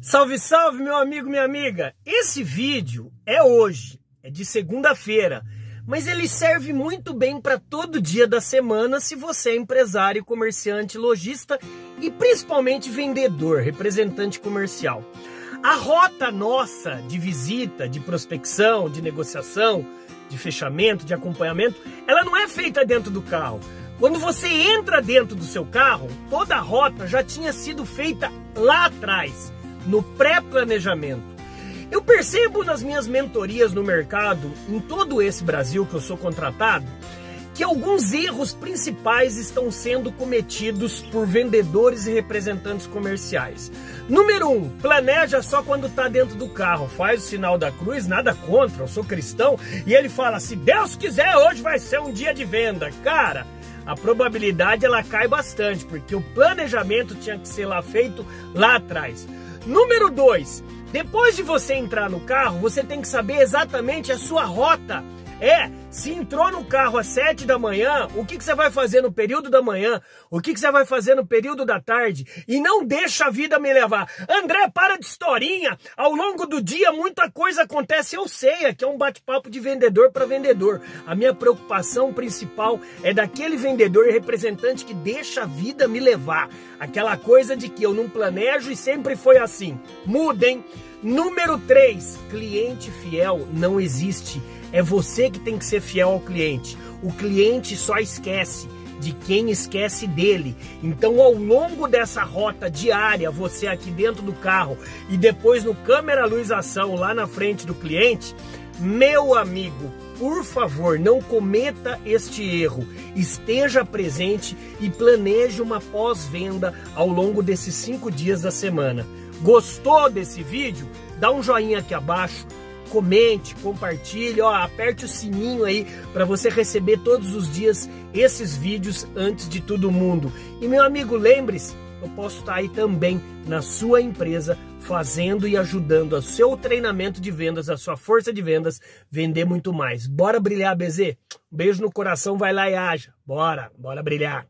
Salve, salve, meu amigo, minha amiga! Esse vídeo é hoje, é de segunda-feira, mas ele serve muito bem para todo dia da semana se você é empresário, comerciante, lojista e principalmente vendedor, representante comercial. A rota nossa de visita, de prospecção, de negociação, de fechamento, de acompanhamento, ela não é feita dentro do carro. Quando você entra dentro do seu carro, toda a rota já tinha sido feita lá atrás no pré-planejamento. Eu percebo nas minhas mentorias no mercado, em todo esse Brasil que eu sou contratado, que alguns erros principais estão sendo cometidos por vendedores e representantes comerciais. Número um, planeja só quando está dentro do carro, faz o sinal da cruz, nada contra, eu sou cristão, e ele fala: se Deus quiser, hoje vai ser um dia de venda. Cara, a probabilidade ela cai bastante, porque o planejamento tinha que ser lá feito lá atrás. Número 2. Depois de você entrar no carro, você tem que saber exatamente a sua rota é, se entrou no carro às 7 da manhã, o que, que você vai fazer no período da manhã? O que, que você vai fazer no período da tarde? E não deixa a vida me levar. André, para de historinha. Ao longo do dia, muita coisa acontece. Eu sei, aqui é um bate-papo de vendedor para vendedor. A minha preocupação principal é daquele vendedor e representante que deixa a vida me levar. Aquela coisa de que eu não planejo e sempre foi assim. Mudem. Número 3, cliente fiel não existe. É você que tem que ser fiel ao cliente. O cliente só esquece de quem esquece dele. Então, ao longo dessa rota diária, você aqui dentro do carro e depois no câmera luz ação lá na frente do cliente, meu amigo, por favor, não cometa este erro. Esteja presente e planeje uma pós-venda ao longo desses cinco dias da semana. Gostou desse vídeo? Dá um joinha aqui abaixo, comente, compartilhe, ó, aperte o sininho aí para você receber todos os dias esses vídeos antes de todo mundo. E meu amigo, lembre-se, eu posso estar aí também na sua empresa fazendo e ajudando o seu treinamento de vendas, a sua força de vendas, vender muito mais. Bora brilhar, BZ? Um beijo no coração, vai lá e haja. Bora, bora brilhar.